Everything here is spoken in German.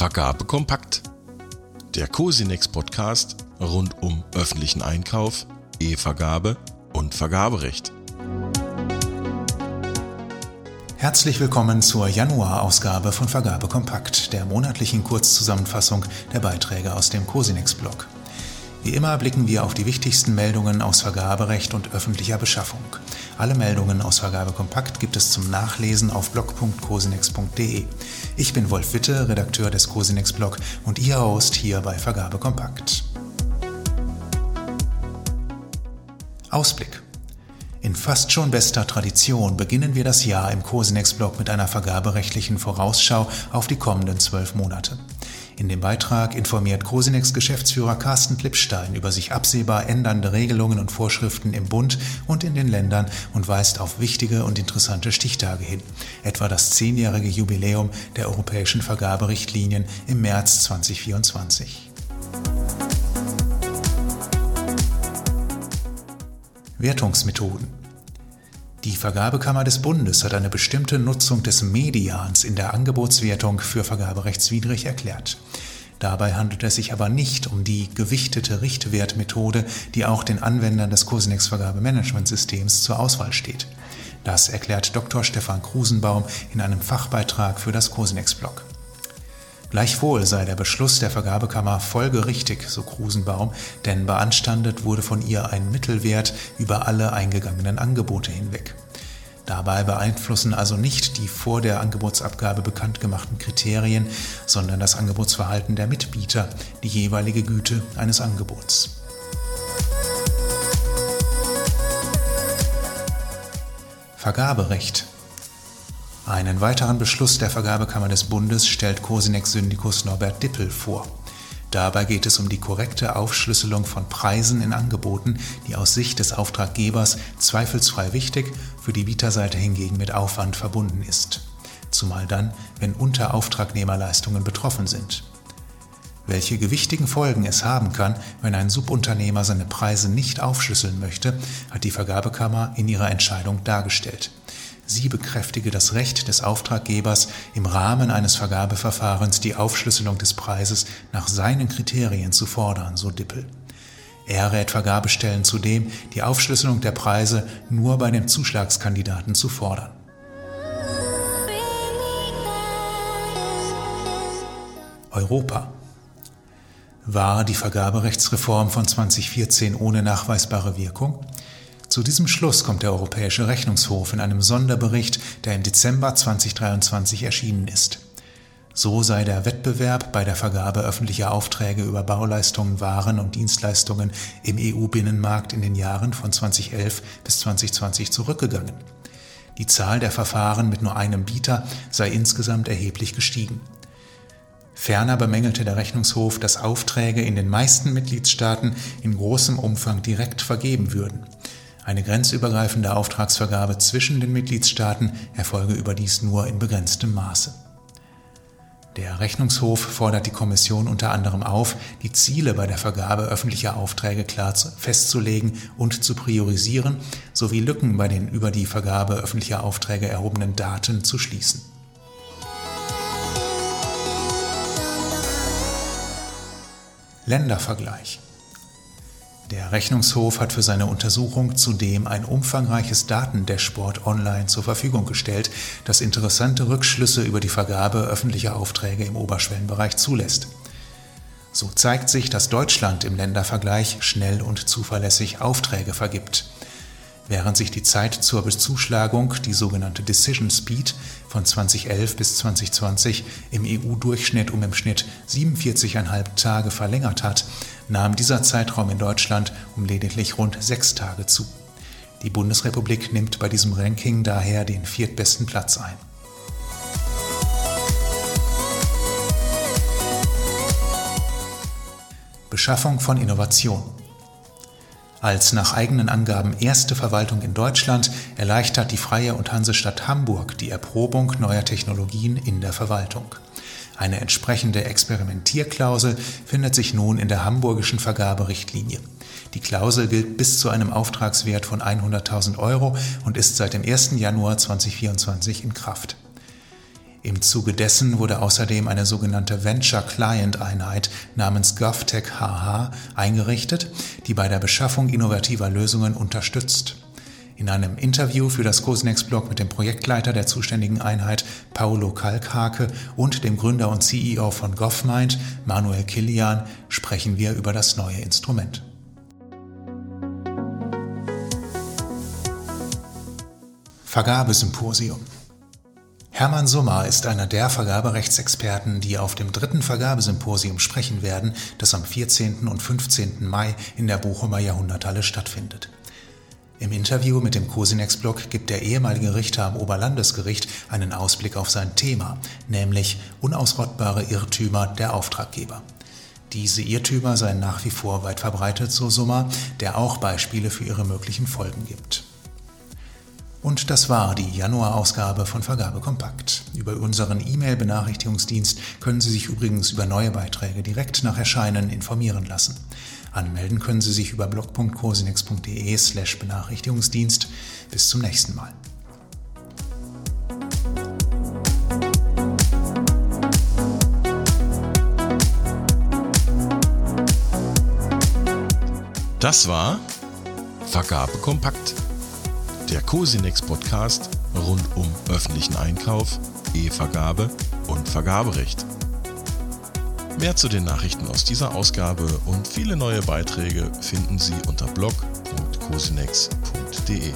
Vergabe kompakt. Der Cosinex Podcast rund um öffentlichen Einkauf, E-Vergabe und Vergaberecht. Herzlich willkommen zur Januarausgabe von Vergabe kompakt, der monatlichen Kurzzusammenfassung der Beiträge aus dem Cosinex Blog. Wie immer blicken wir auf die wichtigsten Meldungen aus Vergaberecht und öffentlicher Beschaffung. Alle Meldungen aus Vergabe Kompakt gibt es zum Nachlesen auf blog.cosinex.de. Ich bin Wolf Witte, Redakteur des Cosinex Blog und Ihr Host hier bei Vergabe Kompakt. Ausblick. In fast schon bester Tradition beginnen wir das Jahr im Cosinex-Blog mit einer vergaberechtlichen Vorausschau auf die kommenden zwölf Monate. In dem Beitrag informiert Cosinex Geschäftsführer Carsten Klippstein über sich absehbar ändernde Regelungen und Vorschriften im Bund und in den Ländern und weist auf wichtige und interessante Stichtage hin, etwa das zehnjährige Jubiläum der europäischen Vergaberichtlinien im März 2024. Wertungsmethoden die Vergabekammer des Bundes hat eine bestimmte Nutzung des Medians in der Angebotswertung für vergaberechtswidrig erklärt. Dabei handelt es sich aber nicht um die gewichtete Richtwertmethode, die auch den Anwendern des Cosinex Vergabemanagementsystems zur Auswahl steht. Das erklärt Dr. Stefan Krusenbaum in einem Fachbeitrag für das Cosinex-Blog. Gleichwohl sei der Beschluss der Vergabekammer folgerichtig, so Krusenbaum, denn beanstandet wurde von ihr ein Mittelwert über alle eingegangenen Angebote hinweg. Dabei beeinflussen also nicht die vor der Angebotsabgabe bekannt gemachten Kriterien, sondern das Angebotsverhalten der Mitbieter, die jeweilige Güte eines Angebots. Vergaberecht einen weiteren Beschluss der Vergabekammer des Bundes stellt Cosinex-Syndikus Norbert Dippel vor. Dabei geht es um die korrekte Aufschlüsselung von Preisen in Angeboten, die aus Sicht des Auftraggebers zweifelsfrei wichtig, für die Bieterseite hingegen mit Aufwand verbunden ist. Zumal dann, wenn Unterauftragnehmerleistungen betroffen sind. Welche gewichtigen Folgen es haben kann, wenn ein Subunternehmer seine Preise nicht aufschlüsseln möchte, hat die Vergabekammer in ihrer Entscheidung dargestellt. Sie bekräftige das Recht des Auftraggebers, im Rahmen eines Vergabeverfahrens die Aufschlüsselung des Preises nach seinen Kriterien zu fordern, so Dippel. Er rät Vergabestellen zudem, die Aufschlüsselung der Preise nur bei dem Zuschlagskandidaten zu fordern. Europa. War die Vergaberechtsreform von 2014 ohne nachweisbare Wirkung? Zu diesem Schluss kommt der Europäische Rechnungshof in einem Sonderbericht, der im Dezember 2023 erschienen ist. So sei der Wettbewerb bei der Vergabe öffentlicher Aufträge über Bauleistungen, Waren und Dienstleistungen im EU-Binnenmarkt in den Jahren von 2011 bis 2020 zurückgegangen. Die Zahl der Verfahren mit nur einem Bieter sei insgesamt erheblich gestiegen. Ferner bemängelte der Rechnungshof, dass Aufträge in den meisten Mitgliedstaaten in großem Umfang direkt vergeben würden. Eine grenzübergreifende Auftragsvergabe zwischen den Mitgliedstaaten erfolge überdies nur in begrenztem Maße. Der Rechnungshof fordert die Kommission unter anderem auf, die Ziele bei der Vergabe öffentlicher Aufträge klar festzulegen und zu priorisieren, sowie Lücken bei den über die Vergabe öffentlicher Aufträge erhobenen Daten zu schließen. Ländervergleich der Rechnungshof hat für seine Untersuchung zudem ein umfangreiches Datendashboard online zur Verfügung gestellt, das interessante Rückschlüsse über die Vergabe öffentlicher Aufträge im Oberschwellenbereich zulässt. So zeigt sich, dass Deutschland im Ländervergleich schnell und zuverlässig Aufträge vergibt. Während sich die Zeit zur Bezuschlagung, die sogenannte Decision Speed, von 2011 bis 2020 im EU-Durchschnitt um im Schnitt 47,5 Tage verlängert hat, nahm dieser Zeitraum in Deutschland um lediglich rund sechs Tage zu. Die Bundesrepublik nimmt bei diesem Ranking daher den viertbesten Platz ein. Beschaffung von Innovation. Als nach eigenen Angaben erste Verwaltung in Deutschland erleichtert die Freie und Hansestadt Hamburg die Erprobung neuer Technologien in der Verwaltung. Eine entsprechende Experimentierklausel findet sich nun in der hamburgischen Vergaberichtlinie. Die Klausel gilt bis zu einem Auftragswert von 100.000 Euro und ist seit dem 1. Januar 2024 in Kraft. Im Zuge dessen wurde außerdem eine sogenannte Venture Client Einheit namens GovTech HH eingerichtet, die bei der Beschaffung innovativer Lösungen unterstützt. In einem Interview für das Cosinex-Blog mit dem Projektleiter der zuständigen Einheit Paolo Kalkhake und dem Gründer und CEO von GovMind, Manuel Kilian, sprechen wir über das neue Instrument. Vergabesymposium Hermann Summer ist einer der Vergaberechtsexperten, die auf dem dritten Vergabesymposium sprechen werden, das am 14. und 15. Mai in der Bochumer Jahrhunderthalle stattfindet. Im Interview mit dem Cosinex-Blog gibt der ehemalige Richter am Oberlandesgericht einen Ausblick auf sein Thema, nämlich unausrottbare Irrtümer der Auftraggeber. Diese Irrtümer seien nach wie vor weit verbreitet, so Summer, der auch Beispiele für ihre möglichen Folgen gibt. Und das war die Januarausgabe von Vergabe Kompakt. Über unseren E-Mail-Benachrichtigungsdienst können Sie sich übrigens über neue Beiträge direkt nach Erscheinen informieren lassen. Anmelden können Sie sich über blog.cosinex.de slash Benachrichtigungsdienst. Bis zum nächsten Mal. Das war Vergabe kompakt der Cosinex Podcast rund um öffentlichen Einkauf, E-Vergabe und Vergaberecht. Mehr zu den Nachrichten aus dieser Ausgabe und viele neue Beiträge finden Sie unter blog.cosinex.de.